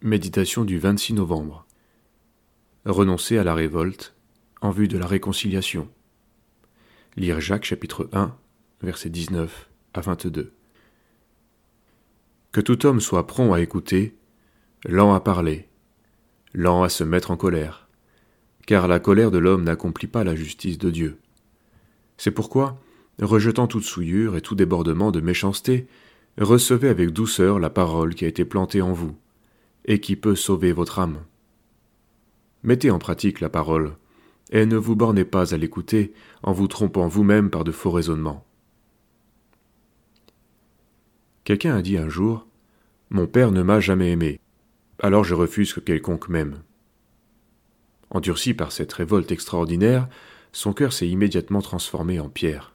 Méditation du 26 novembre. Renoncer à la révolte en vue de la réconciliation. Lire Jacques chapitre 1, versets 19 à 22. Que tout homme soit prompt à écouter, lent à parler, lent à se mettre en colère, car la colère de l'homme n'accomplit pas la justice de Dieu. C'est pourquoi, rejetant toute souillure et tout débordement de méchanceté, recevez avec douceur la parole qui a été plantée en vous et qui peut sauver votre âme. Mettez en pratique la parole, et ne vous bornez pas à l'écouter en vous trompant vous-même par de faux raisonnements. Quelqu'un a dit un jour Mon père ne m'a jamais aimé, alors je refuse que quelconque m'aime. Endurci par cette révolte extraordinaire, son cœur s'est immédiatement transformé en pierre.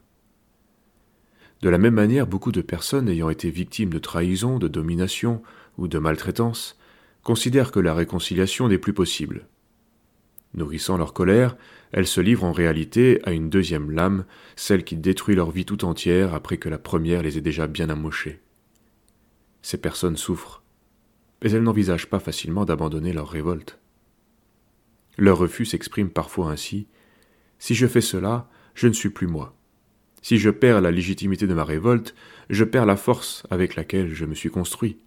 De la même manière, beaucoup de personnes ayant été victimes de trahison, de domination ou de maltraitance considèrent que la réconciliation n'est plus possible. Nourrissant leur colère, elles se livrent en réalité à une deuxième lame, celle qui détruit leur vie tout entière après que la première les ait déjà bien amochées. Ces personnes souffrent, mais elles n'envisagent pas facilement d'abandonner leur révolte. Leur refus s'exprime parfois ainsi Si je fais cela, je ne suis plus moi. Si je perds la légitimité de ma révolte, je perds la force avec laquelle je me suis construit.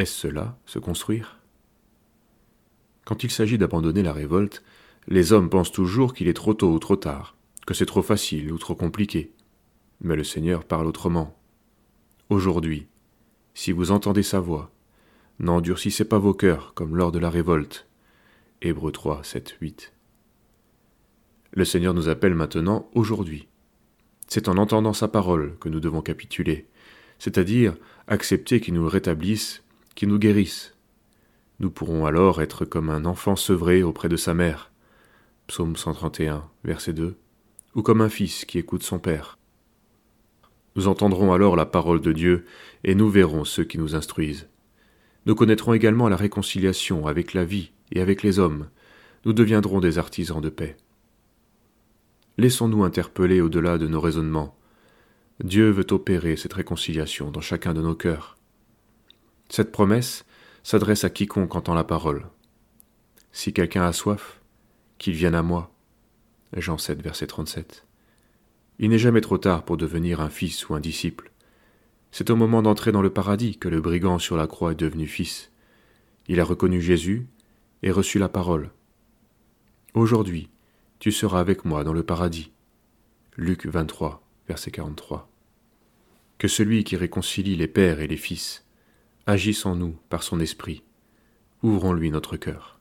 Est-ce cela, se construire? Quand il s'agit d'abandonner la révolte, les hommes pensent toujours qu'il est trop tôt ou trop tard, que c'est trop facile ou trop compliqué. Mais le Seigneur parle autrement. Aujourd'hui, si vous entendez sa voix, n'endurcissez pas vos cœurs comme lors de la révolte. Hébreux 3, 7, 8. Le Seigneur nous appelle maintenant aujourd'hui. C'est en entendant sa parole que nous devons capituler, c'est-à-dire accepter qu'il nous rétablisse qui nous guérisse. Nous pourrons alors être comme un enfant sevré auprès de sa mère. Psaume 131, verset 2. Ou comme un fils qui écoute son père. Nous entendrons alors la parole de Dieu et nous verrons ceux qui nous instruisent. Nous connaîtrons également la réconciliation avec la vie et avec les hommes. Nous deviendrons des artisans de paix. Laissons-nous interpeller au-delà de nos raisonnements. Dieu veut opérer cette réconciliation dans chacun de nos cœurs. Cette promesse s'adresse à quiconque entend la parole. Si quelqu'un a soif, qu'il vienne à moi. Jean 7, verset 37. Il n'est jamais trop tard pour devenir un fils ou un disciple. C'est au moment d'entrer dans le paradis que le brigand sur la croix est devenu fils. Il a reconnu Jésus et reçu la parole. Aujourd'hui, tu seras avec moi dans le paradis. Luc 23, verset 43. Que celui qui réconcilie les pères et les fils agisse en nous par son esprit. Ouvrons-lui notre cœur.